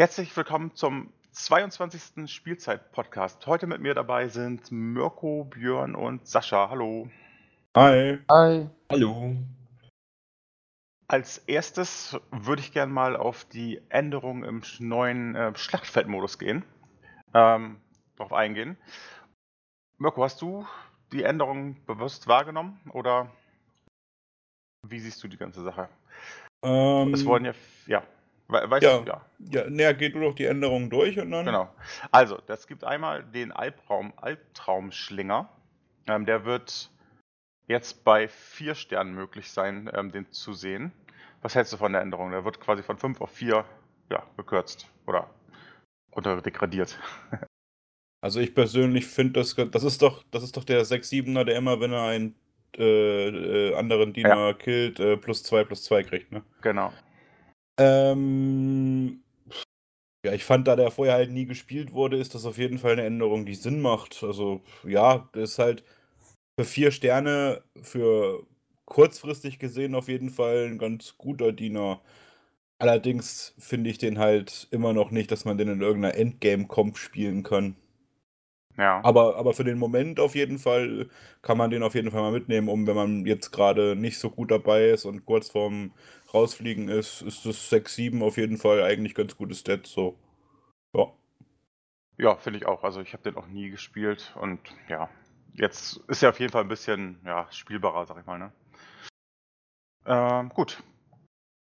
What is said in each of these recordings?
Herzlich willkommen zum 22. Spielzeit-Podcast. Heute mit mir dabei sind Mirko, Björn und Sascha. Hallo. Hi. Hi. Hallo. Als erstes würde ich gerne mal auf die Änderungen im neuen äh, Schlachtfeldmodus gehen. Ähm, darauf eingehen. Mirko, hast du die Änderungen bewusst wahrgenommen oder wie siehst du die ganze Sache? Ähm, Es wurden ja, ja, weißt ja. du, ja. ja, näher geht du doch die Änderungen durch und dann. Genau. Also, es gibt einmal den Albtraum, Albtraumschlinger. Ähm, der wird jetzt bei vier Sternen möglich sein, ähm, den zu sehen. Was hältst du von der Änderung? Der wird quasi von fünf auf vier ja, gekürzt oder runter degradiert. Also ich persönlich finde das, das ist doch, das ist doch der 6-7er, der immer, wenn er einen äh, äh, anderen Diener killt, äh, plus 2 plus 2 kriegt, ne? genau. Ähm, ja, ich fand, da der vorher halt nie gespielt wurde, ist das auf jeden Fall eine Änderung, die Sinn macht. Also, ja, das ist halt für vier Sterne, für kurzfristig gesehen auf jeden Fall ein ganz guter Diener. Allerdings finde ich den halt immer noch nicht, dass man den in irgendeiner Endgame-Comp spielen kann. Ja. Aber, aber für den Moment auf jeden Fall kann man den auf jeden Fall mal mitnehmen, um wenn man jetzt gerade nicht so gut dabei ist und kurz vorm Rausfliegen ist, ist das 6-7 auf jeden Fall eigentlich ganz gutes Stat. So. Ja. Ja, finde ich auch. Also ich habe den auch nie gespielt und ja, jetzt ist er auf jeden Fall ein bisschen ja, spielbarer, sag ich mal. Ne? Ähm, gut.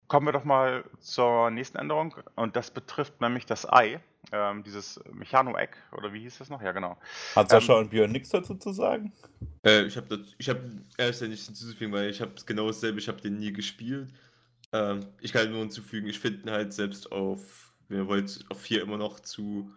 Kommen wir doch mal zur nächsten Änderung und das betrifft nämlich das Ei, ähm, dieses Mechano-Egg oder wie hieß das noch? Ja, genau. Hat Sascha und Björn nichts dazu zu sagen? Äh, ich habe ich hab ehrlich gesagt nichts hinzuzufügen, weil ich habe genau dasselbe, ich habe den nie gespielt. Ähm, ich kann nur hinzufügen, ich finde ihn halt selbst auf, wenn ihr wollt, auf 4 immer noch zu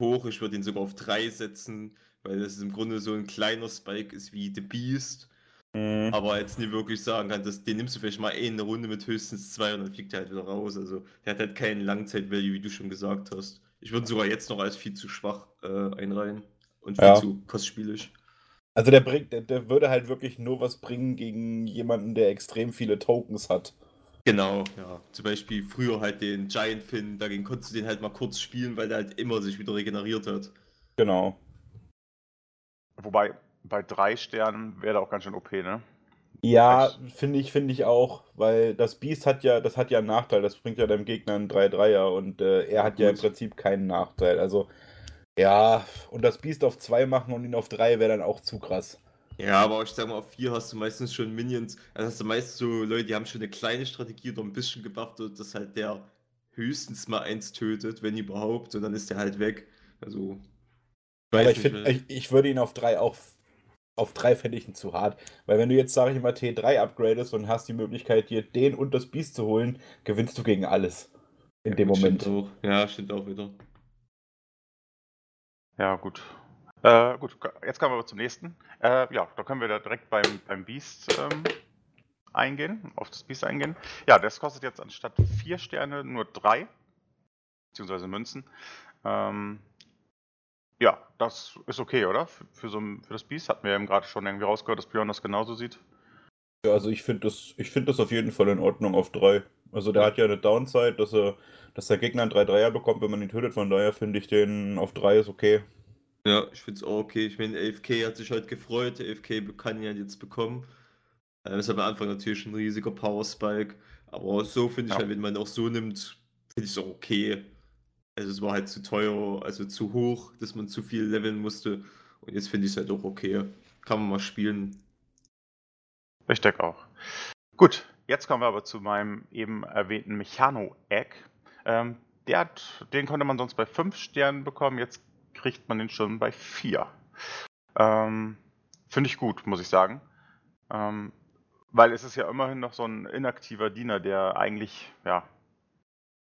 hoch. Ich würde ihn sogar auf 3 setzen, weil das im Grunde so ein kleiner Spike ist wie The Beast. Mhm. Aber jetzt nie wirklich sagen kann, dass, den nimmst du vielleicht mal eine Runde mit höchstens zwei und dann fliegt er halt wieder raus. Also der hat halt keinen Langzeit-Value, wie du schon gesagt hast. Ich würde ihn sogar jetzt noch als viel zu schwach äh, einreihen und viel Ja. zu kostspielig. Also der bringt, der, der würde halt wirklich nur was bringen gegen jemanden, der extrem viele Tokens hat. Genau, ja. Zum Beispiel früher halt den Giant Fin, dagegen konntest du den halt mal kurz spielen, weil der halt immer sich wieder regeneriert hat. Genau. Wobei bei drei Sternen wäre der auch ganz schön OP, ne? Ja, finde ich, finde ich auch, weil das Beast hat ja, das hat ja einen Nachteil, das bringt ja deinem Gegner einen 3-3er und äh, er hat ja im Gut. Prinzip keinen Nachteil. Also, ja, und das Beast auf 2 machen und ihn auf 3 wäre dann auch zu krass. Ja, aber ich sag mal, auf 4 hast du meistens schon Minions. Also hast du meist so Leute, die haben schon eine kleine Strategie oder ein bisschen gebufft, dass halt der höchstens mal eins tötet, wenn überhaupt, und dann ist der halt weg. Also. Ich, find, wer- ich, ich würde ihn auf 3 auch, auf 3 fände ich ihn zu hart. Weil wenn du jetzt, sage ich mal, T3 upgradest und hast die Möglichkeit, dir den und das Beast zu holen, gewinnst du gegen alles. In dem Moment. Stimmt auch. Ja, stimmt auch wieder. Ja, gut. Äh, gut, jetzt kommen wir aber zum nächsten. Äh, ja, da können wir da direkt beim, beim Beast ähm, eingehen, auf das Beast eingehen. Ja, das kostet jetzt anstatt vier Sterne nur drei, beziehungsweise Münzen. Ähm, ja, das ist okay, oder? Für, für, so, ein- für das Beast hatten wir eben gerade schon irgendwie rausgehört, dass Björn das genauso sieht. Ja, also ich finde das, ich find das auf jeden Fall in Ordnung auf 3. Also der hat ja eine Downside, dass er, dass der Gegner einen 3-3er bekommt, wenn man ihn tötet. Von daher finde ich den auf 3 ist okay. Ja, ich finde es auch okay. Ich meine, AFK hat sich halt gefreut. Der AFK kann ihn halt jetzt bekommen. Das ist am Anfang natürlich ein riesiger Power Spike. Aber so finde ich Ja. halt, wenn man auch so nimmt, finde ich es auch okay. Also es war halt zu teuer, also zu hoch, dass man zu viel leveln musste. Und jetzt finde ich es halt auch okay. Kann man mal spielen. Ich denke auch. Gut, jetzt kommen wir aber zu meinem eben erwähnten Mechano-Egg. Ähm, der hat, den konnte man sonst bei 5 Sternen bekommen, jetzt kriegt man den schon bei 4. Ähm, Finde ich gut, muss ich sagen. Ähm, weil es ist ja immerhin noch so ein inaktiver Diener, der eigentlich ja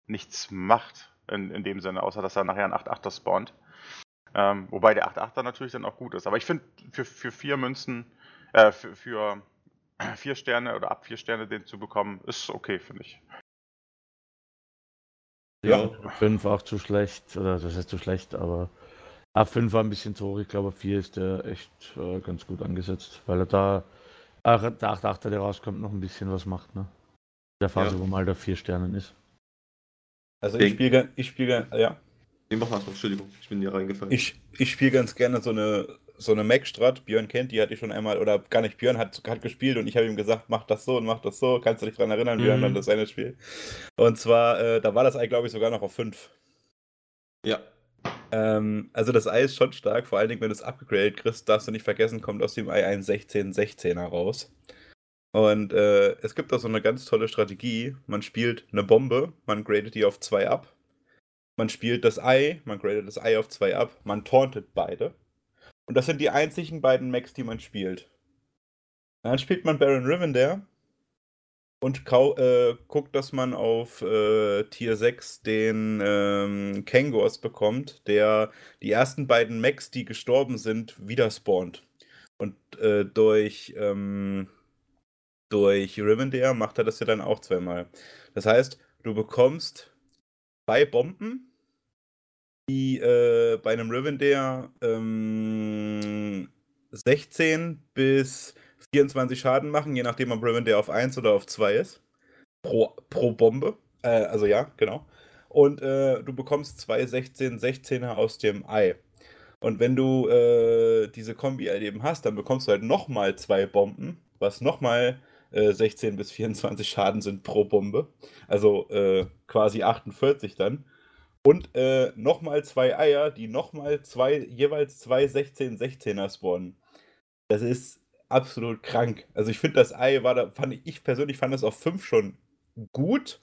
nichts macht in, in dem Sinne, außer dass er nachher ein 8-8er spawnt. Ähm, wobei der 8-8er natürlich dann auch gut ist. Aber ich finde, für, für vier Münzen, äh, für, für vier Sterne oder ab vier Sterne den zu bekommen, ist okay, finde ich. Ja. 5 auch zu schlecht, oder das heißt zu schlecht, aber ab 5 war ein bisschen zu hoch. Ich glaube, ab 4 ist der echt äh, ganz gut angesetzt, weil er da, äh, der 8-8er, der rauskommt, noch ein bisschen was macht, ne? In Der Phase, Ja. wo mal der 4 Sternen ist. Also ich spiele ich spiele ja. Nee, mach mal, Entschuldigung, ich bin hier reingefallen. Ich, ich spiele ganz gerne so eine so eine Mac-Strat. Björn kennt die, hatte ich schon einmal, oder gar nicht, Björn hat, hat gespielt und ich habe ihm gesagt, mach das so und mach das so. Kannst du dich daran erinnern, Björn, mhm. an das eine Spiel? Und zwar, äh, da war das Ei, glaube ich, sogar noch auf 5. Ja. Ähm, also das Ei ist schon stark, vor allen Dingen, wenn du es abgegradet kriegst, darfst du nicht vergessen, kommt aus dem Ei ein 16-16er raus. Und äh, es gibt auch so eine ganz tolle Strategie. Man spielt eine Bombe, man gradet die auf 2 ab. Man spielt das Ei, man gradet das Ei auf 2 ab, man tauntet beide. Und das sind die einzigen beiden Mechs, die man spielt. Dann spielt man Baron Rivendare und äh, guckt, dass man auf äh, Tier 6 den ähm, Kangors bekommt, der die ersten beiden Mechs, die gestorben sind, wieder spawnt. Und äh, durch, ähm, durch Rivendare macht er das ja dann auch zweimal. Das heißt, du bekommst zwei Bomben die äh, bei einem Rivendare ähm, 16 bis 24 Schaden machen, je nachdem ob Rivendare auf 1 oder auf 2 ist. Pro, pro Bombe. Äh, also ja, genau. Und äh, du bekommst zwei 16-16er aus dem Ei. Und wenn du äh, diese Kombi eben hast, dann bekommst du halt nochmal zwei Bomben, was nochmal äh, 16 bis 24 Schaden sind pro Bombe. Also äh, quasi 48 dann. Und äh, nochmal zwei Eier, die nochmal zwei, jeweils zwei 16-16er spawnen. Das ist absolut krank. Also ich finde, das Ei war da, fand ich persönlich fand das auf 5 schon gut,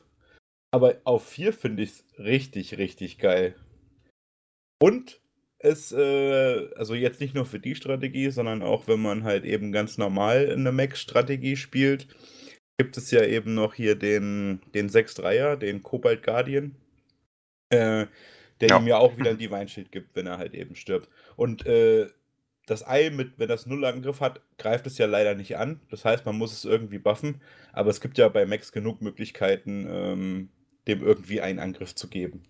aber auf 4 finde ich es richtig, richtig geil. Und es, äh, also jetzt nicht nur für die Strategie, sondern auch wenn man halt eben ganz normal eine Mac-Strategie spielt, gibt es ja eben noch hier den, den 6-3er, den Cobalt Guardian. Äh, der ja. ihm ja auch wieder ein Divine Shield gibt, wenn er halt eben stirbt. Und äh, das Ei, mit, wenn das Null-Angriff hat, greift es ja leider nicht an. Das heißt, man muss es irgendwie buffen. Aber es gibt ja bei Max genug Möglichkeiten, ähm, dem irgendwie einen Angriff zu geben.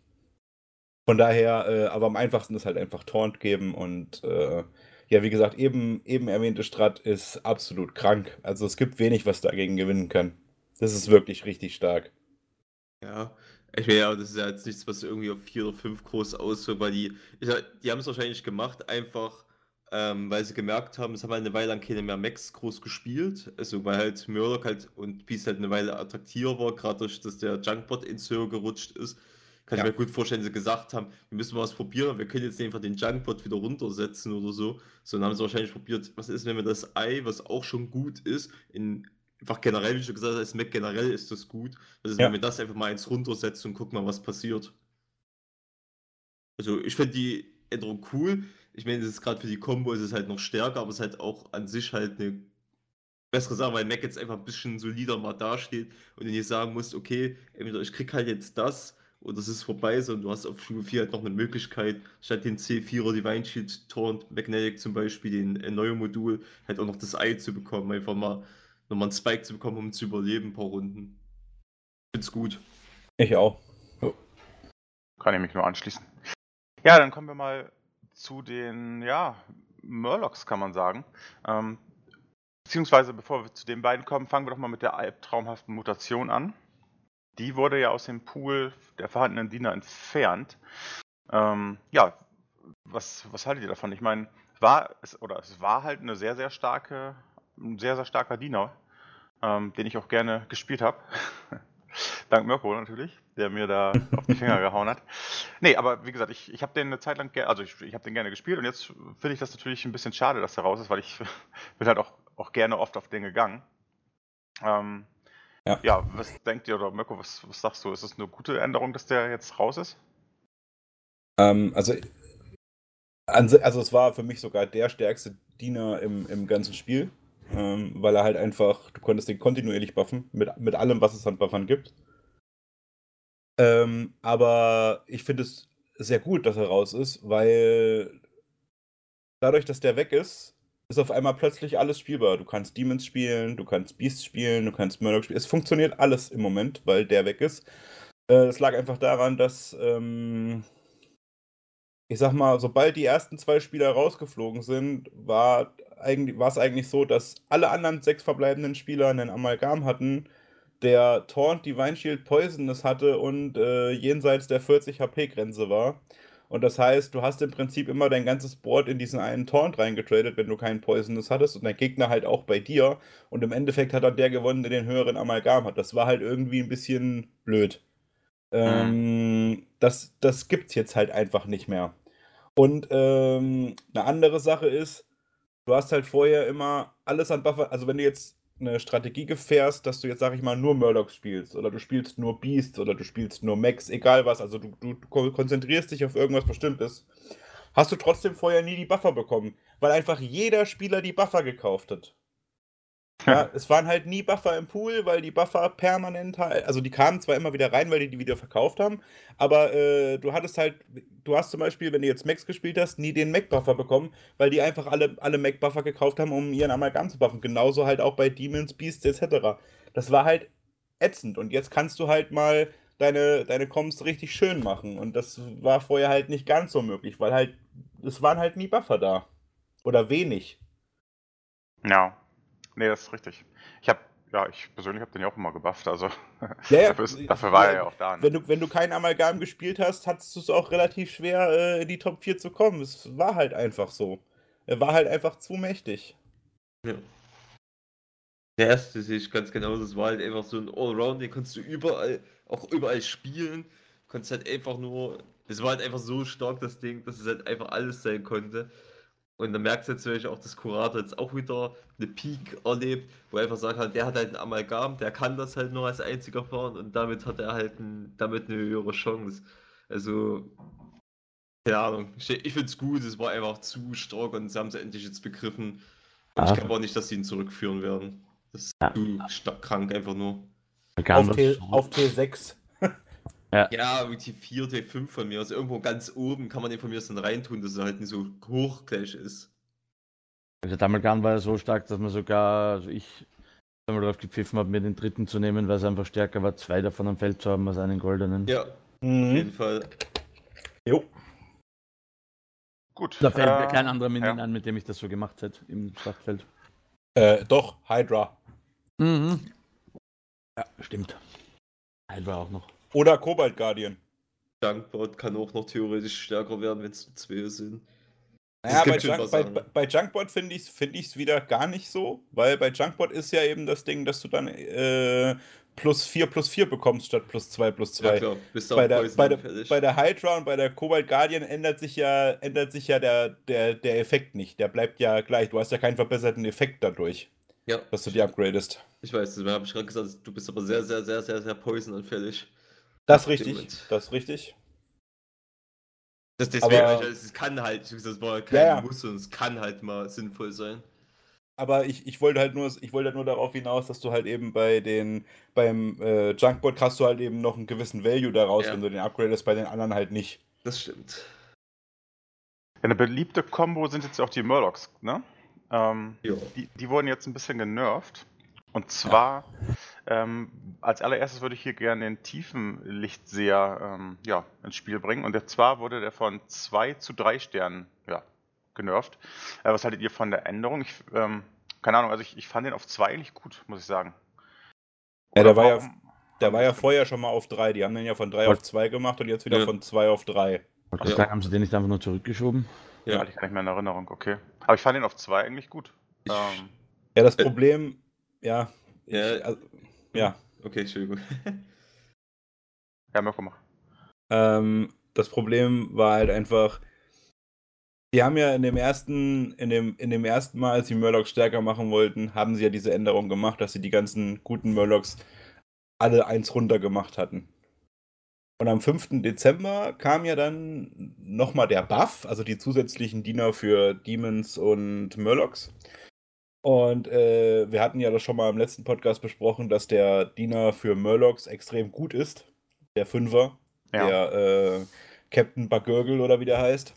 Von daher, äh, aber am einfachsten ist halt einfach Taunt geben und äh, ja, wie gesagt, eben, eben erwähnte Strat ist absolut krank. Also es gibt wenig, was dagegen gewinnen kann. Das ist wirklich richtig stark. Ja, ich meine, ja, das ist ja jetzt nichts, was irgendwie auf 4 oder 5 groß auswirkt, weil die, ich, die haben es wahrscheinlich gemacht, einfach ähm, weil sie gemerkt haben, es haben halt eine Weile lang keine mehr Max groß gespielt. Also weil halt Murdoch halt und Peace halt eine Weile attraktiver war, gerade durch, dass der Junkbot ins Höhe gerutscht ist. Kann ja. ich mir gut vorstellen, dass sie gesagt haben, wir müssen mal was probieren, wir können jetzt einfach den Junkbot wieder runtersetzen oder so. Sondern haben sie wahrscheinlich probiert, was ist, wenn wir das Ei, was auch schon gut ist, in einfach generell, wie du gesagt hast, Mac generell ist das gut. Also ja. wenn wir das einfach mal eins runtersetzen und gucken mal, was passiert. Also ich finde die Änderung cool. Ich meine, es ist gerade für die Combo ist es halt noch stärker, aber es ist halt auch an sich halt eine bessere Sache, weil Mac jetzt einfach ein bisschen solider mal dasteht und ihr sagen musst, okay, entweder ich krieg halt jetzt das oder es ist vorbei, sondern du hast auf Stufe 4 halt noch eine Möglichkeit, statt den C4er Divine Shield Torrent Magnetic zum Beispiel, den äh, neuen Modul, halt auch noch das Ei zu bekommen. Einfach mal nochmal einen Spike zu bekommen, um zu überleben, ein paar Runden. Find's gut. Ich auch. Kann ich mich nur anschließen. Ja, dann kommen wir mal zu den, ja, Murlocs, kann man sagen. Ähm, beziehungsweise, bevor wir zu den beiden kommen, fangen wir doch mal mit der albtraumhaften Mutation an. Die wurde ja aus dem Pool der vorhandenen Diener entfernt. Ähm, ja, was, was haltet ihr davon? Ich meine, war es, oder es war halt eine sehr, sehr starke ein sehr, sehr starker Diener, ähm, den ich auch gerne gespielt habe. Dank Mirko natürlich, der mir da auf die Finger gehauen hat. Nee, aber wie gesagt, ich, ich habe den eine Zeit lang, also ich, ich habe den gerne gespielt und jetzt finde ich das natürlich ein bisschen schade, dass er raus ist, weil ich bin halt auch, auch gerne oft auf den gegangen. Ähm, ja. ja. was denkt ihr oder Mirko, was, was sagst du? Ist es eine gute Änderung, dass der jetzt raus ist? Ähm, also, also es war für mich sogar der stärkste Diener im, im ganzen Spiel. Ähm, weil er halt einfach, du konntest den kontinuierlich buffen, mit, mit allem, was es an Buffern gibt. Ähm, aber ich finde es sehr gut, dass er raus ist, weil dadurch, dass der weg ist, ist auf einmal plötzlich alles spielbar. Du kannst Demons spielen, du kannst Beasts spielen, du kannst Murdoch spielen. Es funktioniert alles im Moment, weil der weg ist. Äh, es lag einfach daran, dass ähm, ich sag mal, sobald die ersten zwei Spieler rausgeflogen sind, war es eigentlich so, dass alle anderen sechs verbleibenden Spieler einen Amalgam hatten, der Taunt Divine Shield Poisonous hatte und äh, jenseits der 40 HP-Grenze war. Und das heißt, du hast im Prinzip immer dein ganzes Board in diesen einen Taunt reingetradet, wenn du keinen Poisonous hattest und dein Gegner halt auch bei dir. Und im Endeffekt hat dann der gewonnen, der den höheren Amalgam hat. Das war halt irgendwie ein bisschen blöd. Ähm, das, das gibt's jetzt halt einfach nicht mehr. Und ähm, eine andere Sache ist, du hast halt vorher immer alles an Buffer, also wenn du jetzt eine Strategie gefährst, dass du jetzt, sag ich mal, nur Murlocs spielst oder du spielst nur Beasts oder du spielst nur Max, egal was, also du, du, du konzentrierst dich auf irgendwas Bestimmtes, hast du trotzdem vorher nie die Buffer bekommen, weil einfach jeder Spieler die Buffer gekauft hat. Ja, es waren halt nie Buffer im Pool, weil die Buffer permanent halt, also die kamen zwar immer wieder rein, weil die die wieder verkauft haben, aber äh, du hattest halt, du hast zum Beispiel, wenn du jetzt Max gespielt hast, nie den Mac-Buffer bekommen, weil die einfach alle, alle Mac-Buffer gekauft haben, um ihren Amalgam zu buffen. Genauso halt auch bei Demons, Beasts etc. Das war halt ätzend und jetzt kannst du halt mal deine, deine Comms richtig schön machen und das war vorher halt nicht ganz so möglich, weil halt, es waren halt nie Buffer da. Oder wenig. Ja. Nee, das ist richtig. Ich habe, ja, ich persönlich habe den ja auch immer gebufft, also Ja, ja. dafür, ist, dafür war er ja auch da. Ne? Wenn du, wenn du kein Amalgam gespielt hast, hattest du es auch relativ schwer, äh, in die Top 4 zu kommen. Es war halt einfach so. Er war halt einfach zu mächtig. Ja. Der erste sehe ich ganz genau, das war halt einfach so ein Allround, den konntest du überall, auch überall spielen. Konntest halt einfach nur, das war halt einfach so stark, das Ding, dass es halt einfach alles sein konnte. Und dann merkst du jetzt natürlich auch, dass Kurator jetzt auch wieder eine Peak erlebt, wo er einfach sagt halt, der hat halt ein Amalgam, der kann das halt nur als einziger fahren und damit hat er halt ein, damit eine höhere Chance. Also, keine Ahnung, ich, ich finde es gut, es war einfach zu stark und sie haben es endlich jetzt begriffen. Ah. ich glaube auch nicht, dass sie ihn zurückführen werden. Das ist Ja. zu stark krank einfach nur. Kann Auf, T, auf T6. Ja, irgendwie T4, T5 von mir. Also irgendwo ganz oben kann man den von mir dann reintun, dass er halt nicht so hoch gleich ist. Also der Amalgam war ja so stark, dass man sogar, also ich einmal darauf gepfiffen habe, mir den dritten zu nehmen, weil es einfach stärker war, zwei davon am Feld zu haben als einen goldenen. Ja, auf Mhm. jeden Fall. Jo. Gut. Da fällt mir äh, kein anderer Minion ja. an, mit dem ich das so gemacht hätte im Schlachtfeld. Äh, doch, Hydra. Mhm. Ja, stimmt. Hydra auch noch. Oder Cobalt Guardian. Junkbot kann auch noch theoretisch stärker werden, wenn es zwei sind. Naja, bei, Junk, bei, bei, Junkbot finde ich es find ich's wieder gar nicht so, weil bei Junkbot ist ja eben das Ding, dass du dann äh, plus 4 plus 4 bekommst statt plus 2 plus 2. Ja klar, bist bei der, bei, der, bei der Hydra und bei der Cobalt Guardian ändert sich ja, ändert sich ja der, der, der Effekt nicht. Der bleibt ja gleich. Du hast ja keinen verbesserten Effekt dadurch, Ja, dass du die upgradest. ich weiß, das habe ich gerade gesagt, du bist aber sehr, sehr, sehr, sehr, sehr Poison anfällig. Das ist richtig. Das ist richtig. Das, deswegen, Aber- ich, es kann halt, ich, das war kein Ja, ja. Muss und es kann halt mal sinnvoll sein. Aber ich, ich wollte halt nur, ich wollte halt nur darauf hinaus, dass du halt eben bei den, beim äh, Junkbot hast du halt eben noch einen gewissen Value daraus, Ja. wenn du den upgradest, bei den anderen halt nicht. Das stimmt. Eine beliebte Combo sind jetzt auch die Murlocs, ne? Ähm, die, die wurden jetzt ein bisschen genervt. Und zwar, ähm, als allererstes würde ich hier gerne den Tiefenlichtseher ähm, ja, ins Spiel bringen. Und zwar wurde der von 2 zu 3 Sternen ja, genervt. Äh, was haltet ihr von der Änderung? Ich, ähm, keine Ahnung, also ich, ich fand den auf 2 eigentlich gut, muss ich sagen. Ja, der war ja- Der war ja vorher schon mal auf 3. Die haben den ja von 3 auf 2 gemacht und jetzt wieder Ja. von 2 auf 3. Wollte Ja. haben sie den nicht einfach nur zurückgeschoben? Ja, hatte ich gar nicht mehr in Erinnerung, okay. Aber ich fand den auf 2 eigentlich gut. Ich, Ähm, Ja, das Äh. Problem, ja. Ich, Ja. also, ja. okay, Entschuldigung. ja, Mirko, mach. Ähm, das Problem war halt einfach, die haben ja in dem ersten, in dem, in dem ersten Mal, als sie Murlocs stärker machen wollten, haben sie ja diese Änderung gemacht, dass sie die ganzen guten Murlocs alle eins runter gemacht hatten. Und am 5. Dezember kam ja dann nochmal der Buff, also die zusätzlichen Diener für Demons und Murlocs. Und äh, wir hatten ja das schon mal im letzten Podcast besprochen, dass der Diener für Murlocs extrem gut ist. Der Fünfer, Ja. der äh, Captain Bagurgle oder wie der heißt.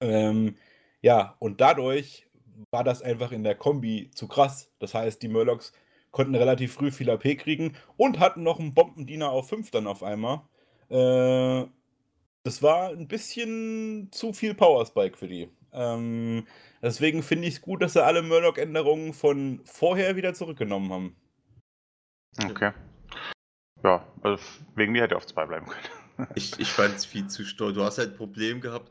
Ähm, ja, und dadurch war das einfach in der Kombi zu krass. Das heißt, die Murlocs konnten relativ früh viel AP kriegen und hatten noch einen Bombendiener auf 5 dann auf einmal. Äh, das war ein bisschen zu viel Power Spike für die. Ähm, deswegen finde ich es gut, dass sie alle Murloc-Änderungen von vorher wieder zurückgenommen haben. Okay. Ja, also wegen mir hätte er auf zwei bleiben können. Ich, ich fand es viel zu stor. Du hast halt ein Problem gehabt,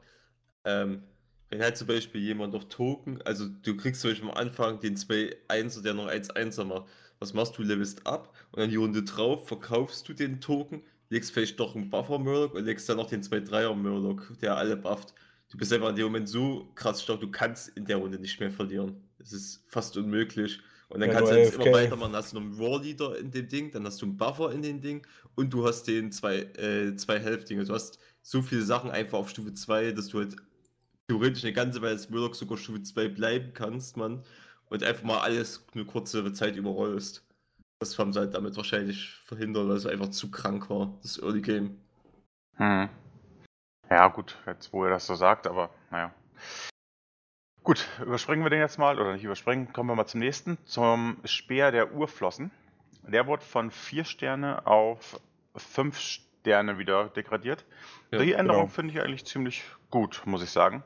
ähm, wenn halt zum Beispiel jemand auf Token, also du kriegst zum Beispiel am Anfang den 2-1er, der noch 1-1er macht. Was machst du? Levelst ab und dann die Runde drauf verkaufst du den Token, legst vielleicht doch einen Buffer-Murloc und legst dann noch den 2-3er-Murloc, der alle bufft. Du bist einfach in dem Moment so krass stark, du kannst in der Runde nicht mehr verlieren. Es ist fast unmöglich. Und dann Ja, kannst du jetzt immer weitermachen. Dann hast du noch einen Leader in dem Ding, dann hast du einen Buffer in dem Ding und du hast den zwei, äh, zwei Health-Dinge. Du hast so viele Sachen einfach auf Stufe 2, dass du halt theoretisch eine ganze Weile als Murloc sogar Stufe 2 bleiben kannst, man. Und einfach mal alles eine kurze Zeit überrollst. Das haben sie halt damit wahrscheinlich verhindert, weil es einfach zu krank war, das Early Game. Hm. Ja, gut, jetzt wo ihr das so sagt, aber naja. Gut, überspringen wir den jetzt mal, oder nicht überspringen, kommen wir mal zum nächsten, zum Speer der Urflossen. Der wurde von 4 Sterne auf 5 Sterne wieder degradiert. Ja, Die Änderung genau. finde ich eigentlich ziemlich gut, muss ich sagen.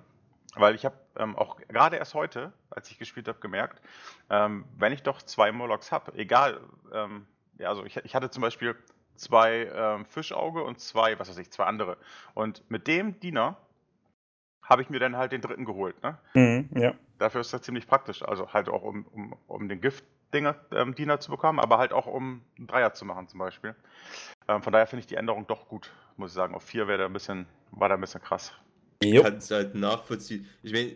Weil ich habe ähm, auch gerade erst heute, als ich gespielt habe, gemerkt, ähm, wenn ich doch zwei Murlocs habe, egal, ähm, ja, also ich, ich hatte zum Beispiel zwei ähm, Fischauge und zwei, was weiß ich, zwei andere. Und mit dem Diener habe ich mir dann halt den dritten geholt. Ne? Mhm, ja. Dafür ist das ziemlich praktisch. Also halt auch um, um, um den Gift-Diener ähm, Diener zu bekommen, aber halt auch um einen Dreier zu machen zum Beispiel. Ähm, von daher finde ich die Änderung doch gut, muss ich sagen. Auf vier wäre da ein bisschen, war da ein bisschen krass. Jo. kann es halt nachvollziehen. Ich meine,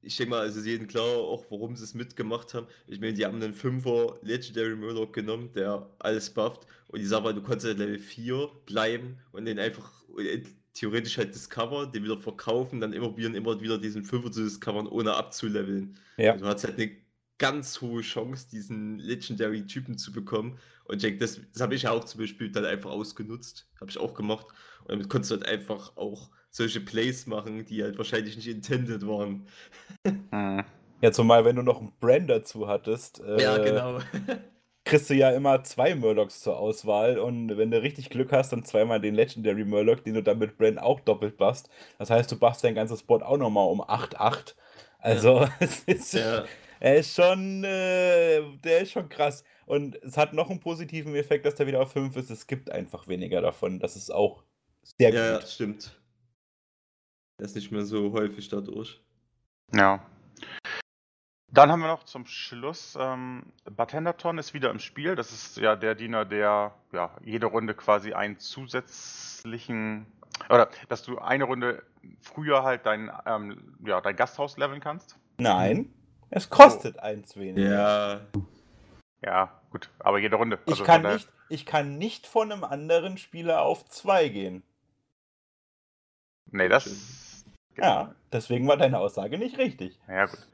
ich denke mal, es ist jedem klar, auch warum sie es mitgemacht haben. Ich meine, die haben einen 5er Legendary Murloc genommen, der alles bufft. Und ich sag mal, du konntest halt Level 4 bleiben und den einfach äh, theoretisch halt discover, den wieder verkaufen, dann immer probieren, immer wieder diesen 5er zu discovern, ohne abzuleveln. Ja. Also, du hast halt eine ganz hohe Chance, diesen Legendary-Typen zu bekommen. Und denke, das, das habe ich ja auch zum Beispiel dann einfach ausgenutzt. Habe ich auch gemacht. Und damit konntest du halt einfach auch solche Plays machen, die halt wahrscheinlich nicht intended waren. Hm. Ja, zumal wenn du noch einen Brand dazu hattest, äh, genau. kriegst du ja immer zwei Murlocs zur Auswahl und wenn du richtig Glück hast, dann zweimal den Legendary Murloc, den du dann mit Brand auch doppelt buffst. Das heißt, du buffst dein ganzes Board auch nochmal um 8-8. Also, es ist, ja, er ist schon, äh, der ist schon krass. Und es hat noch einen positiven Effekt, dass der wieder auf 5 ist. Es gibt einfach weniger davon. Das ist auch sehr ja, ja, gut. stimmt. Er ist nicht mehr so häufig dadurch. Ja. Dann haben wir noch zum Schluss, ähm, Bartenderton ist wieder im Spiel. Das ist ja der Diener, der ja, jede Runde quasi einen zusätzlichen, oder dass du eine Runde früher halt dein, ähm, ja, dein Gasthaus leveln kannst. Nein, es kostet eins weniger. Ja, Ja, gut, aber jede Runde. Ich Also kann, von daher- nicht, ich kann nicht von einem anderen Spieler auf 2 gehen. Nee, das. Ja, deswegen war deine Aussage nicht richtig. Ja, gut.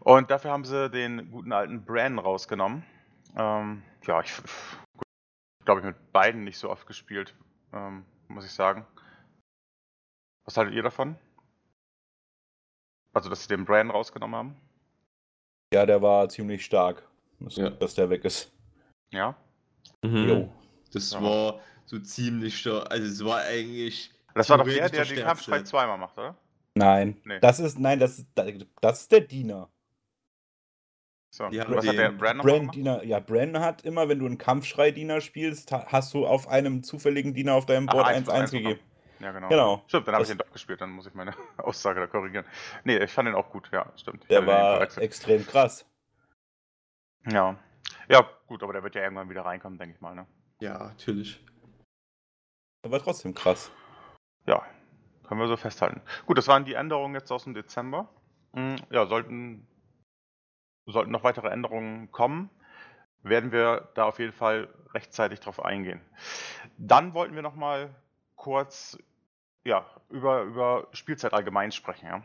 Und dafür haben sie den guten alten Bran rausgenommen. Ähm, ja, ich glaube ich mit beiden nicht so oft gespielt, ähm, muss ich sagen. Was haltet ihr davon? Also, dass sie den Bran rausgenommen haben? Ja, der war ziemlich stark, dass, Ja. dass der weg ist. Ja. Mhm. Jo. das Ja. war so ziemlich stark. Also es war eigentlich. Das war doch der, der den Kampfschrei Stärkste. zweimal macht, oder? Nein, Nee. das ist, nein, das ist, das ist der Diener. So. Haben Was hat der Bran nochmal Bran, gemacht? Diener, ja, Bran hat immer, wenn du einen Kampfschrei-Diener spielst, ha- hast du auf einem zufälligen Diener auf deinem Board eins plus 1-1 eins gegeben. Ja, genau. Genau. Stimmt, dann habe ich den doch gespielt, dann muss ich meine Aussage da korrigieren. Nee, ich fand den auch gut, ja, stimmt. Ich Der war extrem krass. Ja. Ja, gut, aber der wird ja irgendwann wieder reinkommen, denke ich mal, ne? Ja, natürlich. Der war trotzdem krass. Ja, können wir so festhalten. Gut, das waren die Änderungen jetzt aus dem Dezember. Mm, Ja, sollten, sollten noch weitere Änderungen kommen, werden wir da auf jeden Fall rechtzeitig drauf eingehen. Dann wollten wir noch mal kurz ja, über, über Spielzeit allgemein sprechen. Ja.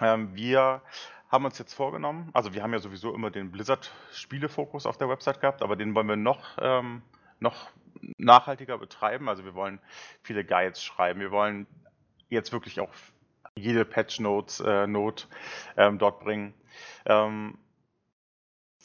Ähm, wir haben uns jetzt vorgenommen, also wir haben ja sowieso immer den Blizzard-Spielefokus auf der Website gehabt, aber den wollen wir noch, ähm, noch nachhaltiger betreiben. Also wir wollen viele Guides schreiben. Wir wollen jetzt wirklich auch jede Patch-Notes äh, Note, ähm, dort bringen. Ähm,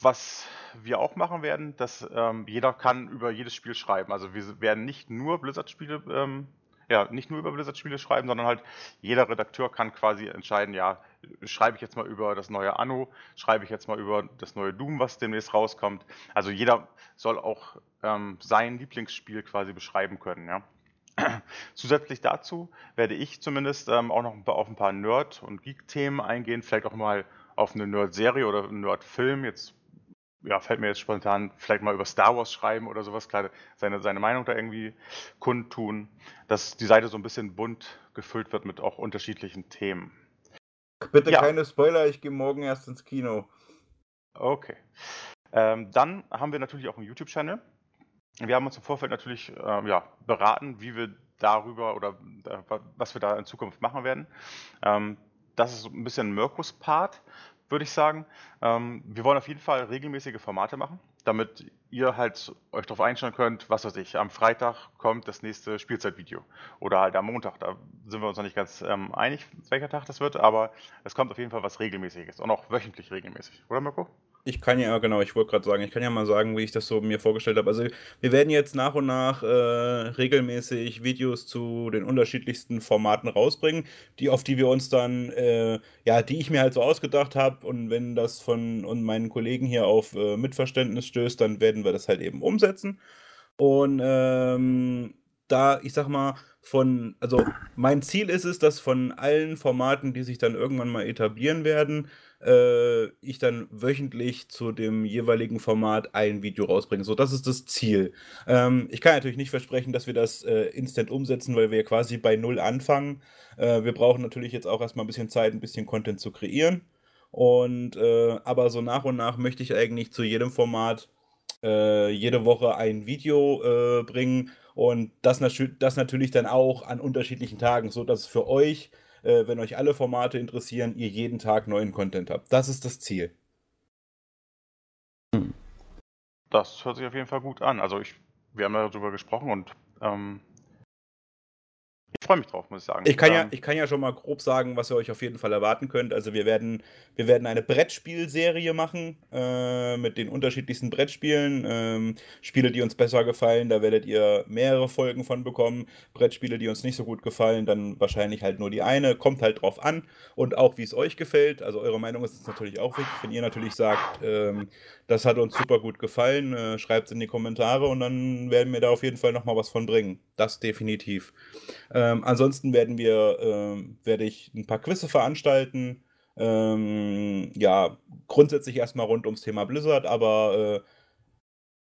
was wir auch machen werden, dass ähm, jeder kann über jedes Spiel schreiben. Also wir werden nicht nur Blizzard-Spiele ähm, ja, nicht nur über Blizzard-Spiele schreiben, sondern halt jeder Redakteur kann quasi entscheiden, ja, schreibe ich jetzt mal über das neue Anno, schreibe ich jetzt mal über das neue Doom, was demnächst rauskommt. Also jeder soll auch ähm, sein Lieblingsspiel quasi beschreiben können, ja. Zusätzlich dazu werde ich zumindest ähm, auch noch auf ein paar Nerd- und Geek-Themen eingehen, vielleicht auch mal auf eine Nerd-Serie oder einen Nerd-Film. Jetzt ja, fällt mir jetzt spontan vielleicht mal über Star Wars schreiben oder sowas, klar, seine, seine Meinung da irgendwie kundtun, dass die Seite so ein bisschen bunt gefüllt wird mit auch unterschiedlichen Themen. Bitte ja. keine Spoiler, ich gehe morgen erst ins Kino. Okay. Ähm, dann haben wir natürlich auch einen YouTube-Channel. Wir haben uns im Vorfeld natürlich äh, ja, beraten, wie wir darüber oder äh, was wir da in Zukunft machen werden. Ähm, das ist ein bisschen Mirkus-Part würde ich sagen. Ähm, wir wollen auf jeden Fall regelmäßige Formate machen, damit ihr halt euch darauf einstellen könnt, was weiß ich, am Freitag kommt das nächste Spielzeitvideo oder halt am Montag. Da sind wir uns noch nicht ganz ähm, einig, welcher Tag das wird, aber es kommt auf jeden Fall was Regelmäßiges und auch wöchentlich regelmäßig, oder Mirko? Ich kann ja, genau, ich wollte gerade sagen, ich kann ja mal sagen, wie ich das so mir vorgestellt habe. Also wir werden jetzt nach und nach äh, regelmäßig Videos zu den unterschiedlichsten Formaten rausbringen, die auf die wir uns dann, äh, ja, die ich mir halt so ausgedacht habe. Und wenn das von und meinen Kollegen hier auf äh, Mitverständnis stößt, dann werden wir das halt eben umsetzen. Und ähm, da, ich sag mal, von, also mein Ziel ist es, dass von allen Formaten, die sich dann irgendwann mal etablieren werden, äh, ich dann wöchentlich zu dem jeweiligen Format ein Video rausbringe. So, das ist das Ziel. Ähm, ich kann natürlich nicht versprechen, dass wir das äh, instant umsetzen, weil wir quasi bei Null anfangen. Äh, wir brauchen natürlich jetzt auch erstmal ein bisschen Zeit, ein bisschen Content zu kreieren. Und äh, aber so nach und nach möchte ich eigentlich zu jedem Format äh, jede Woche ein Video äh, bringen und das, das natürlich dann auch an unterschiedlichen Tagen, so dass es für euch, äh, wenn euch alle Formate interessieren, ihr jeden Tag neuen Content habt. Das ist das Ziel. Das hört sich auf jeden Fall gut an. Also ich, wir haben darüber gesprochen und ähm, freue mich drauf, muss ich sagen. Ich kann, ja, ähm, ich kann ja schon mal grob sagen, was ihr euch auf jeden Fall erwarten könnt. Also wir werden, wir werden eine Brettspielserie machen äh, mit den unterschiedlichsten Brettspielen. Ähm, Spiele, die uns besser gefallen, da werdet ihr mehrere Folgen von bekommen. Brettspiele, die uns nicht so gut gefallen, dann wahrscheinlich halt nur die eine. Kommt halt drauf an und auch wie es euch gefällt. Also eure Meinung ist natürlich auch wichtig. Wenn ihr natürlich sagt, ähm, das hat uns super gut gefallen, äh, schreibt es in die Kommentare und dann werden wir da auf jeden Fall nochmal was von bringen. Das definitiv. Ähm, ansonsten werden wir, ähm, werde ich ein paar Quizze veranstalten. Ähm, ja, grundsätzlich erstmal rund ums Thema Blizzard, aber äh,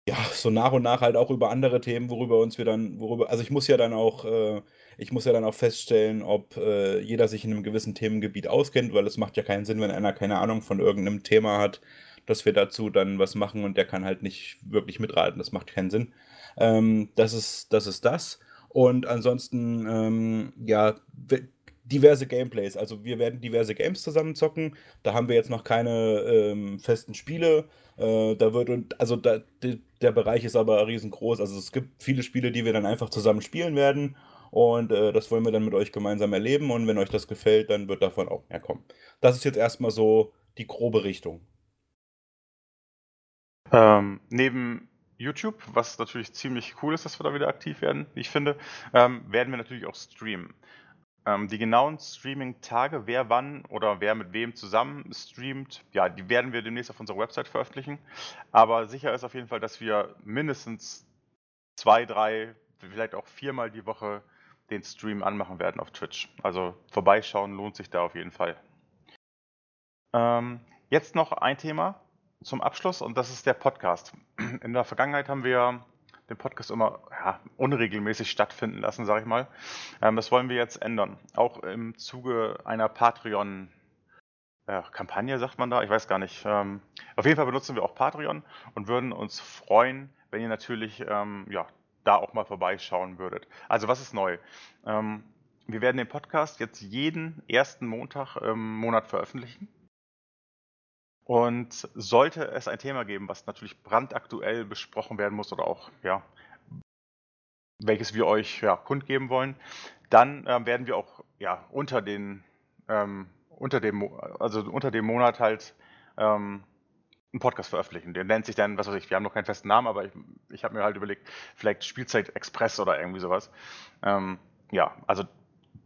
ja, so nach und nach halt auch über andere Themen, worüber uns wir dann, worüber, also ich muss ja dann auch, äh, ich muss ja dann auch feststellen, ob äh, jeder sich in einem gewissen Themengebiet auskennt, weil es macht ja keinen Sinn, wenn einer keine Ahnung von irgendeinem Thema hat, dass wir dazu dann was machen und der kann halt nicht wirklich mitraten. Das macht keinen Sinn. Ähm, das ist das. Ist das. Und ansonsten, ähm, ja, diverse Gameplays. Also wir werden diverse Games zusammen zocken. Da haben wir jetzt noch keine ähm, festen Spiele. Äh, da wird also da, de, der Bereich ist aber riesengroß. Also es gibt viele Spiele, die wir dann einfach zusammen spielen werden. Und äh, das wollen wir dann mit euch gemeinsam erleben. Und wenn euch das gefällt, dann wird davon auch mehr kommen. Das ist jetzt erstmal so die grobe Richtung. Ähm, neben YouTube, was natürlich ziemlich cool ist, dass wir da wieder aktiv werden, wie ich finde, ähm, werden wir natürlich auch streamen. Ähm, die genauen Streaming-Tage, wer wann oder wer mit wem zusammen streamt, ja, die werden wir demnächst auf unserer Website veröffentlichen. Aber sicher ist auf jeden Fall, dass wir mindestens zwei, drei, vielleicht auch viermal die Woche den Stream anmachen werden auf Twitch. Also vorbeischauen lohnt sich da auf jeden Fall. Ähm, jetzt noch ein Thema, zum Abschluss und das ist der Podcast. In der Vergangenheit haben wir den Podcast immer ja, unregelmäßig stattfinden lassen, sage ich mal. Ähm, das wollen wir jetzt ändern. Auch im Zuge einer Patreon- Kampagne, sagt man da, ich weiß gar nicht. Ähm, auf jeden Fall benutzen wir auch Patreon und würden uns freuen, wenn ihr natürlich ähm, ja, da auch mal vorbeischauen würdet. Also was ist neu? Ähm, wir werden den Podcast jetzt jeden ersten Montag im Monat veröffentlichen. Und sollte es ein Thema geben, was natürlich brandaktuell besprochen werden muss oder auch, ja, welches wir euch ja, kundgeben wollen, dann ähm, werden wir auch ja, unter den ähm, unter dem also unter dem Monat halt ähm, einen Podcast veröffentlichen. Der nennt sich dann, was weiß ich, wir haben noch keinen festen Namen, aber ich, ich habe mir halt überlegt, vielleicht Spielzeit Express oder irgendwie sowas. Ähm, ja, also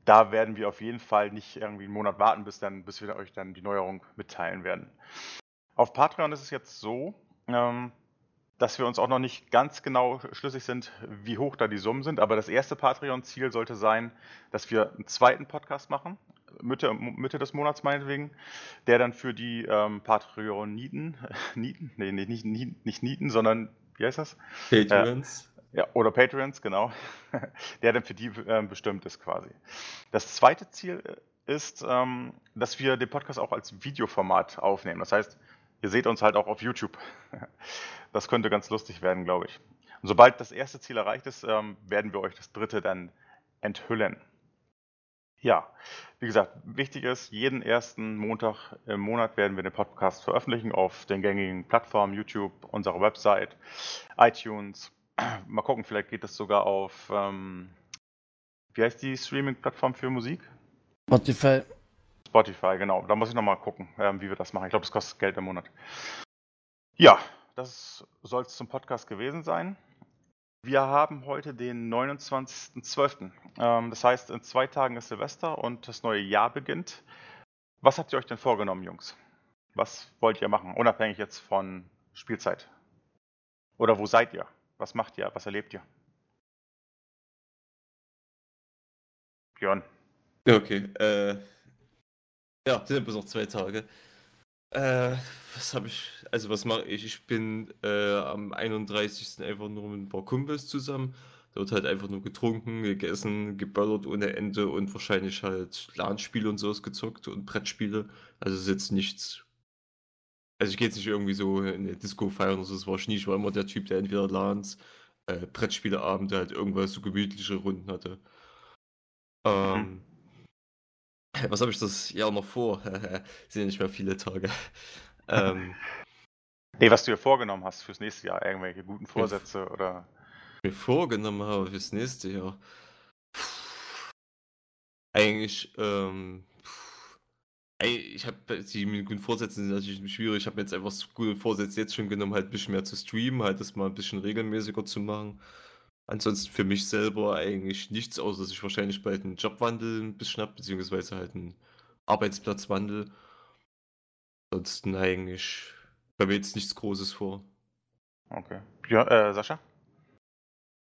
da werden wir auf jeden Fall nicht irgendwie einen Monat warten, bis, dann, bis wir euch dann die Neuerung mitteilen werden. Auf Patreon ist es jetzt so, ähm, dass wir uns auch noch nicht ganz genau schlüssig sind, wie hoch da die Summen sind. Aber das erste Patreon-Ziel sollte sein, dass wir einen zweiten Podcast machen, Mitte, Mitte des Monats meinetwegen, der dann für die ähm, Patreon-Nieten, Nieten? Nee, nee, nicht, nicht, nicht Nieten, sondern, wie heißt das? Patreons. Ja, oder Patreons, genau. der dann für die äh, bestimmt ist quasi. Das zweite Ziel äh, ist, ähm, dass wir den Podcast auch als Videoformat aufnehmen. Das heißt, ihr seht uns halt auch auf YouTube. das könnte ganz lustig werden, glaube ich. Und sobald das erste Ziel erreicht ist, ähm, werden wir euch das dritte dann enthüllen. Ja, wie gesagt, wichtig ist, jeden ersten Montag im Monat werden wir den Podcast veröffentlichen auf den gängigen Plattformen, YouTube, unserer Website, iTunes, Mal gucken, vielleicht geht das sogar auf, ähm, wie heißt die Streaming-Plattform für Musik? Spotify. Spotify, genau. Da muss ich nochmal gucken, ähm, wie wir das machen. Ich glaube, das kostet Geld im Monat. Ja, das soll es zum Podcast gewesen sein. Wir haben heute den 29.12. Ähm, das heißt, in zwei Tagen ist Silvester und das neue Jahr beginnt. Was habt ihr euch denn vorgenommen, Jungs? Was wollt ihr machen, unabhängig jetzt von Spielzeit? Oder wo seid ihr? Was macht ihr? Was erlebt ihr? Björn. Okay, äh. Ja, sind bis noch zwei Tage. Äh, was habe ich, also was mache ich? Ich bin äh, am 31. einfach nur mit ein paar Kumpels zusammen. Dort halt einfach nur getrunken, gegessen, geböllert ohne Ende und wahrscheinlich halt LAN-Spiele und sowas gezockt und Brettspiele. Also ist jetzt nichts also ich gehe jetzt nicht irgendwie so in eine Disco feiern oder so, das war ich nie. Ich war immer der Typ, der entweder LANs, äh, Brettspieleabende, halt irgendwas so gemütliche Runden hatte. Ähm, mhm. was habe ich das Jahr noch vor? sind ja nicht mehr viele Tage. ähm, nee, was du dir vorgenommen hast fürs nächste Jahr, irgendwelche guten Vorsätze mir oder? Mir vorgenommen habe fürs nächste Jahr. Eigentlich, ähm, Ey, ich habe die mit guten Vorsätzen sind natürlich schwierig. Ich habe mir jetzt einfach gute Vorsätze jetzt schon genommen, halt ein bisschen mehr zu streamen, halt das mal ein bisschen regelmäßiger zu machen. Ansonsten für mich selber eigentlich nichts, außer dass ich wahrscheinlich bald einen Jobwandel ein bisschen habe, beziehungsweise halt einen Arbeitsplatzwandel. Ansonsten eigentlich bei mir jetzt nichts Großes vor. Okay. Ja, äh, Sascha?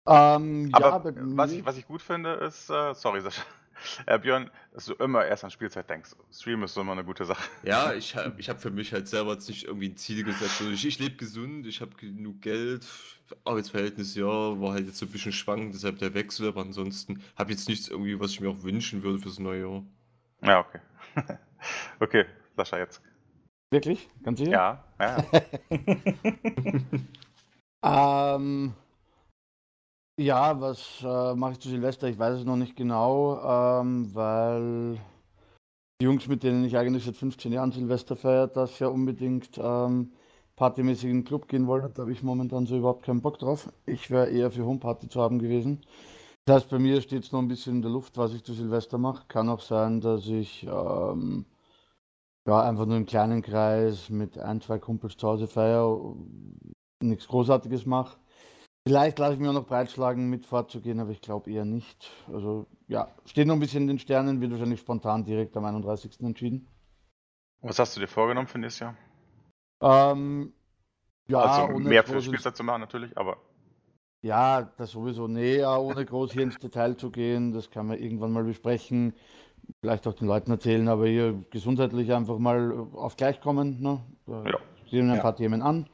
Ähm, Aber ja, was, ich, was ich gut finde, ist, äh, sorry, Sascha. Äh, Björn, dass du immer erst an Spielzeit denkst. Stream ist immer eine gute Sache. Ja, ich habe ich hab für mich halt selber jetzt nicht irgendwie ein Ziel gesetzt. Also ich, ich lebe gesund, ich habe genug Geld, Arbeitsverhältnis, ja, war halt jetzt so ein bisschen schwankend, deshalb der Wechsel, aber ansonsten habe ich jetzt nichts irgendwie, was ich mir auch wünschen würde fürs neue Jahr. Ja, okay. okay, Sascha jetzt. Wirklich? Ganz sicher? Ja, ja. ähm, ja, was äh, mache ich zu Silvester? Ich weiß es noch nicht genau, ähm, weil die Jungs, mit denen ich eigentlich seit 15 Jahren Silvester feiere, das ja unbedingt ähm, partymäßig in den Club gehen wollen. Da habe ich momentan so überhaupt keinen Bock drauf. Ich wäre eher für Homeparty zu haben gewesen. Das heißt, bei mir steht es noch ein bisschen in der Luft, was ich zu Silvester mache. Kann auch sein, dass ich ähm, ja, einfach nur im kleinen Kreis mit ein, zwei Kumpels zu Hause feiere, nichts Großartiges mache. Vielleicht lasse ich mir auch noch breitschlagen, mit vorzugehen, aber ich glaube eher nicht. Also ja, steht noch ein bisschen in den Sternen, wird wahrscheinlich spontan direkt am 31. entschieden. Was hast du dir vorgenommen für nächstes Jahr? Ähm, ja, also mehr für Spielzeit zu machen natürlich, aber. Ja, das sowieso. Nee, ohne groß hier ins Detail zu gehen, das kann man irgendwann mal besprechen. Vielleicht auch den Leuten erzählen, aber hier gesundheitlich einfach mal auf gleich kommen. Ne? Ja. Sehen ein ja. paar Themen an.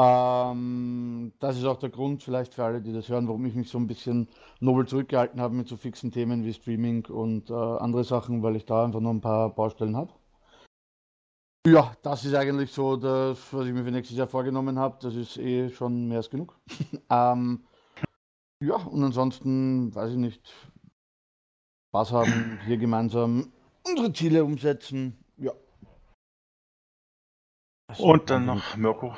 Ähm, das ist auch der Grund vielleicht für alle, die das hören, warum ich mich so ein bisschen nobel zurückgehalten habe mit so fixen Themen wie Streaming und äh, andere Sachen, weil ich da einfach noch ein paar Baustellen habe. Ja, das ist eigentlich so das, was ich mir für nächstes Jahr vorgenommen habe. Das ist eh schon mehr als genug. ähm, ja, und ansonsten, weiß ich nicht, Spaß haben, hier gemeinsam unsere Ziele umsetzen. Ja. Und dann noch Mirko.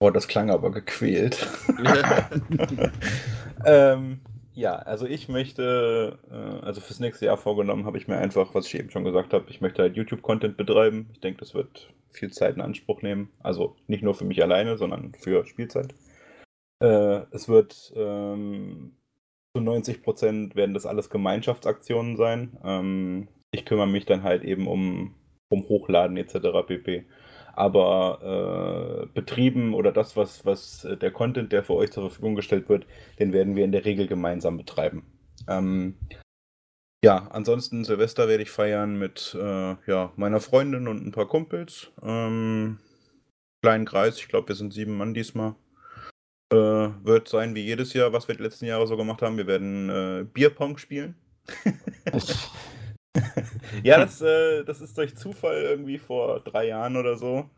Boah, das klang aber gequält. ähm, ja, also ich möchte, äh, also fürs nächste Jahr vorgenommen habe ich mir einfach, was ich eben schon gesagt habe, ich möchte halt YouTube-Content betreiben. Ich denke, das wird viel Zeit in Anspruch nehmen. Also nicht nur für mich alleine, sondern für Spielzeit. Äh, es wird ähm, zu 90 Prozent werden das alles Gemeinschaftsaktionen sein. Ähm, ich kümmere mich dann halt eben um, um Hochladen etc. pp. Aber äh, betrieben oder das, was, was der Content, der für euch zur Verfügung gestellt wird, den werden wir in der Regel gemeinsam betreiben. Ähm, ja, ansonsten Silvester werde ich feiern mit äh, ja, meiner Freundin und ein paar Kumpels. Ähm, kleinen Kreis, ich glaube, wir sind sieben Mann diesmal. Äh, wird sein wie jedes Jahr, was wir die letzten Jahre so gemacht haben. Wir werden äh, Bierpong spielen. ja, das, äh, das ist durch Zufall irgendwie vor drei Jahren oder so.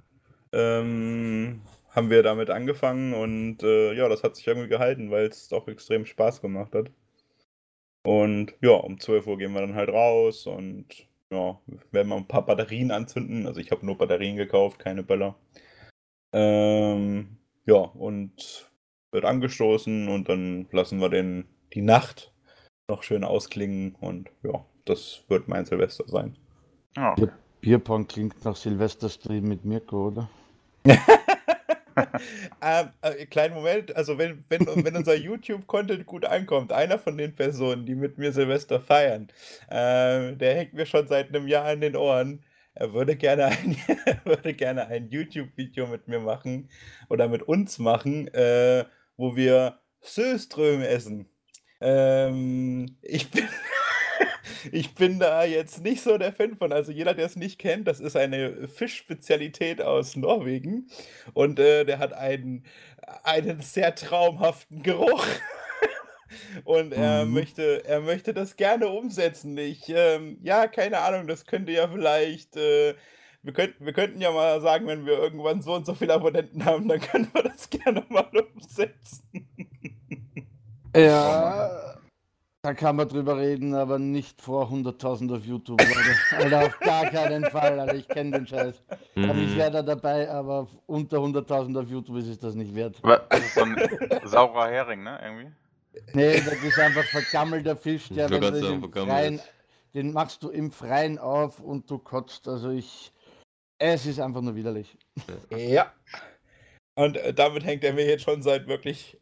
Ähm, haben wir damit angefangen und äh, ja, das hat sich irgendwie gehalten, weil es doch extrem Spaß gemacht hat. Und ja, um 12 Uhr gehen wir dann halt raus und ja, werden wir ein paar Batterien anzünden. Also ich habe nur Batterien gekauft, keine Böller. Ähm, ja, und wird angestoßen und dann lassen wir den, die Nacht noch schön ausklingen und ja, das wird mein Silvester sein. Ah, okay. Bierpong klingt nach Silvesterstream mit Mirko, oder? ähm, äh, kleinen Moment, also wenn, wenn, wenn unser YouTube-Content gut ankommt, einer von den Personen, die mit mir Silvester feiern, äh, der hängt mir schon seit einem Jahr an den Ohren. Er würde gerne ein, würde gerne ein YouTube-Video mit mir machen oder mit uns machen, äh, wo wir Söström essen. Ähm, ich bin. Ich bin da jetzt nicht so der Fan von. Also jeder, der es nicht kennt, das ist eine Fischspezialität aus Norwegen und äh, der hat einen, einen sehr traumhaften Geruch. und er mhm. möchte, er möchte das gerne umsetzen. Ich, ähm, ja, keine Ahnung, das könnte ja vielleicht. Äh, wir könnten, wir könnten ja mal sagen, wenn wir irgendwann so und so viele Abonnenten haben, dann können wir das gerne mal umsetzen. Ja, da kann man drüber reden, aber nicht vor 100.000 auf YouTube, Leute. Alter, auf gar keinen Fall, Alter. Ich kenne den Scheiß. Mhm. Also ich wäre da dabei, aber unter 100.000 auf YouTube ist es das nicht wert. Das ist so ein saurer Hering, ne? Irgendwie? Nee, das ist einfach vergammelter Fisch, der wenn du im Freien, den machst du im Freien auf und du kotzt. Also ich. Es ist einfach nur widerlich. Ja. Und äh, damit hängt er mir jetzt schon seit wirklich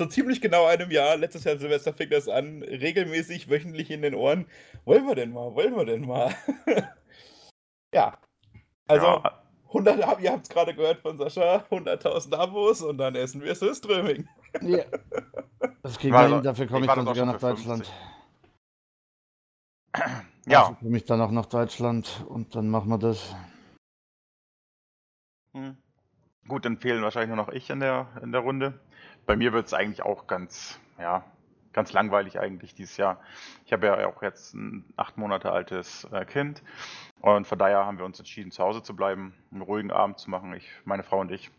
so ziemlich genau einem Jahr, letztes Jahr Silvester fing das an, regelmäßig, wöchentlich in den Ohren. Wollen wir denn mal? Wollen wir denn mal? ja. Also, ja. 100, ihr habt es gerade gehört von Sascha, 100.000 Abos und dann essen wir Süßströming. ja. Das kriegen wir hin, dafür komme ich, ich dann sogar nach Deutschland. ja. Dafür komme ich dann auch nach Deutschland und dann machen wir das. Hm. Gut, empfehlen wahrscheinlich nur noch ich in der, in der Runde bei mir wird es eigentlich auch ganz, ja, ganz langweilig eigentlich dieses Jahr. Ich habe ja auch jetzt ein acht Monate altes äh, Kind und von daher haben wir uns entschieden, zu Hause zu bleiben, einen ruhigen Abend zu machen, ich, meine Frau und ich.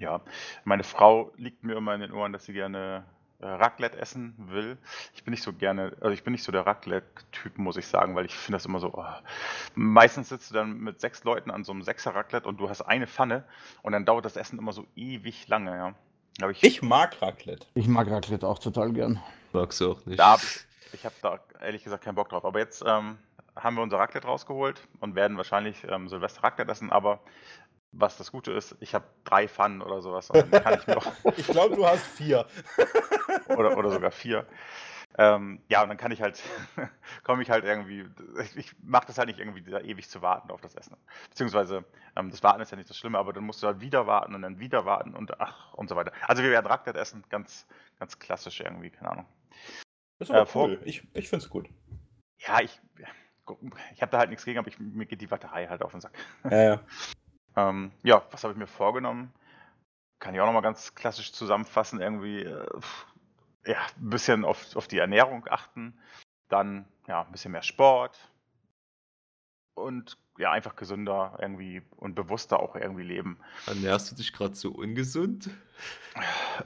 Ja, meine Frau liegt mir immer in den Ohren, dass sie gerne äh, Raclette essen will. Ich bin nicht so gerne, also ich bin nicht so der Raclette-Typ, muss ich sagen, weil ich finde das immer so. Oh. Meistens sitzt du dann mit sechs Leuten an so einem Sechser-Raclette und du hast eine Pfanne und dann dauert das Essen immer so ewig lange, ja. Ich, ich, mag Raclette. Ich mag Raclette auch total gern. Magst du auch nicht? Da hab ich ich habe da ehrlich gesagt keinen Bock drauf. Aber jetzt ähm, haben wir unser Raclette rausgeholt und werden wahrscheinlich ähm, Silvester Raclette essen. Aber was das Gute ist, ich habe drei Pfannen oder sowas. Und dann kann ich ich glaube, du hast vier. oder, oder sogar vier. Ähm, ja, und dann kann ich halt, komme ich halt irgendwie, ich, ich mache das halt nicht irgendwie da ewig zu warten auf das Essen. Beziehungsweise, ähm, das Warten ist ja nicht das Schlimme, aber dann musst du halt wieder warten und dann wieder warten und ach, und so weiter. Also wir werden Raclette essen, ganz, ganz klassisch irgendwie, keine Ahnung. Das ist aber äh, cool. Ich, ich finde es gut. Ja, ich, ich habe da halt nichts gegen, aber ich, mir geht die Batterei halt auf den Sack. Ja, ja. ähm, ja was habe ich mir vorgenommen? Kann ich auch nochmal ganz klassisch zusammenfassen, irgendwie, äh, ja, ein bisschen auf, auf die Ernährung achten, dann ja, ein bisschen mehr Sport und ja, einfach gesünder irgendwie und bewusster auch irgendwie leben. Ernährst du dich gerade so ungesund?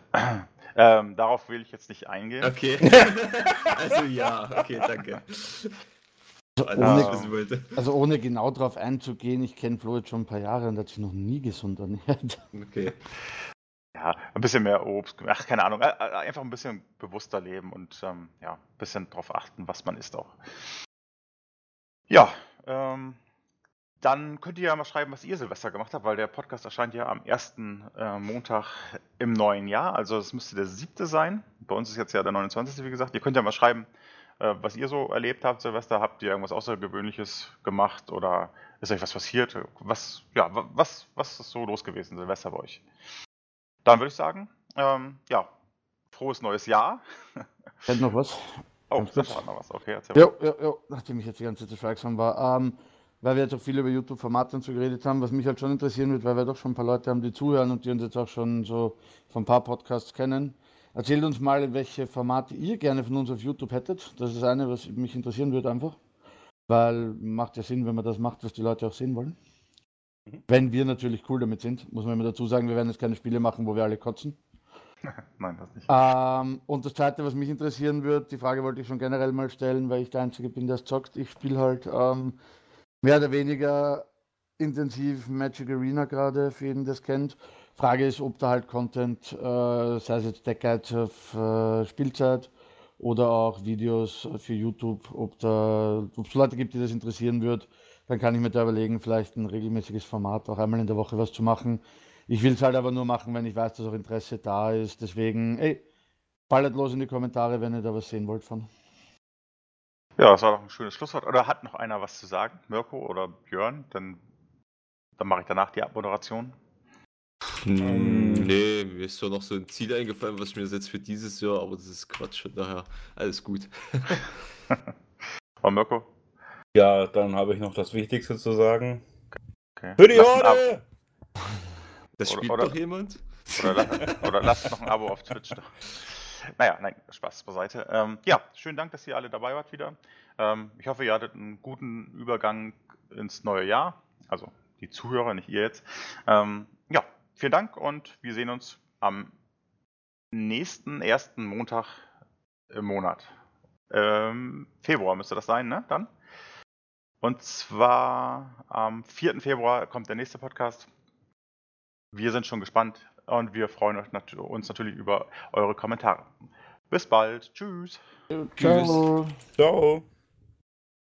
Ähm, darauf will ich jetzt nicht eingehen. Okay. also ja, okay, danke. Also ohne, also ohne genau darauf einzugehen, ich kenne Flo jetzt schon ein paar Jahre und hat sich noch nie gesund ernährt. Okay. Ja, ein bisschen mehr Obst, ach, keine Ahnung, einfach ein bisschen bewusster leben und ähm, ja, ein bisschen darauf achten, was man isst auch. Ja, ähm, dann könnt ihr ja mal schreiben, was ihr Silvester gemacht habt, weil der Podcast erscheint ja am ersten äh, Montag im neuen Jahr. Also es müsste der siebte sein. Bei uns ist jetzt ja der 29. wie gesagt. Ihr könnt ja mal schreiben, äh, was ihr so erlebt habt, Silvester. Habt ihr irgendwas Außergewöhnliches gemacht oder ist euch was passiert? Was, ja, was, was ist so los gewesen, Silvester bei euch? Dann würde ich sagen, ähm, ja, frohes neues Jahr. Hätte noch was? Oh, das war noch was. Okay, erzähl. Jo, jo, jo, nachdem ich jetzt die ganze Zeit schweigsam war. Ähm, weil wir jetzt auch viel über YouTube-Formate und so geredet haben, was mich halt schon interessieren wird, weil wir doch schon ein paar Leute haben, die zuhören und die uns jetzt auch schon so von ein paar Podcasts kennen. Erzählt uns mal, welche Formate ihr gerne von uns auf YouTube hättet. Das ist eine, was mich interessieren würde einfach. Weil macht ja Sinn, wenn man das macht, was die Leute auch sehen wollen. Mhm. Wenn wir natürlich cool damit sind, muss man immer dazu sagen, wir werden jetzt keine Spiele machen, wo wir alle kotzen. Nein, das nicht. Ähm, und das zweite, was mich interessieren wird, die Frage wollte ich schon generell mal stellen, weil ich der Einzige bin, der es zockt. Ich spiele halt ähm, mehr oder weniger intensiv Magic Arena gerade, für jeden, der es kennt. Frage ist, ob da halt Content, äh, sei es jetzt Deck Guides auf äh, Spielzeit oder auch Videos für YouTube, ob da ob es Leute gibt, die das interessieren wird, dann kann ich mir da überlegen, vielleicht ein regelmäßiges Format, auch einmal in der Woche was zu machen. Ich will es halt aber nur machen, wenn ich weiß, dass auch Interesse da ist. Deswegen, ey, ballert los in die Kommentare, wenn ihr da was sehen wollt von. Ja, das war doch ein schönes Schlusswort. Oder hat noch einer was zu sagen? Mirko oder Björn? Dann, dann mache ich danach die Abmoderation. Hm, nee, mir ist so noch so ein Ziel eingefallen, was ich mir setze für dieses Jahr, aber das ist Quatsch, von daher alles gut. Aber Mirko? Ja, dann habe ich noch das Wichtigste zu sagen. Okay. Für die Horde! Das Oder- spielt oder- doch jemand? Oder, oder lasst noch ein Abo auf Twitch da. Naja, nein, Spaß beiseite. Ähm, ja, schönen Dank, dass ihr alle dabei wart wieder. Ähm, ich hoffe, ihr hattet einen guten Übergang ins neue Jahr. Also die Zuhörer, nicht ihr jetzt. Ähm, ja, vielen Dank und wir sehen uns am nächsten ersten Montag im Monat. Ähm, Februar müsste das sein, ne? Dann. Und zwar am 4. Februar kommt der nächste Podcast. Wir sind schon gespannt und wir freuen uns natürlich über eure Kommentare. Bis bald. Tschüss. Ciao. Ciao!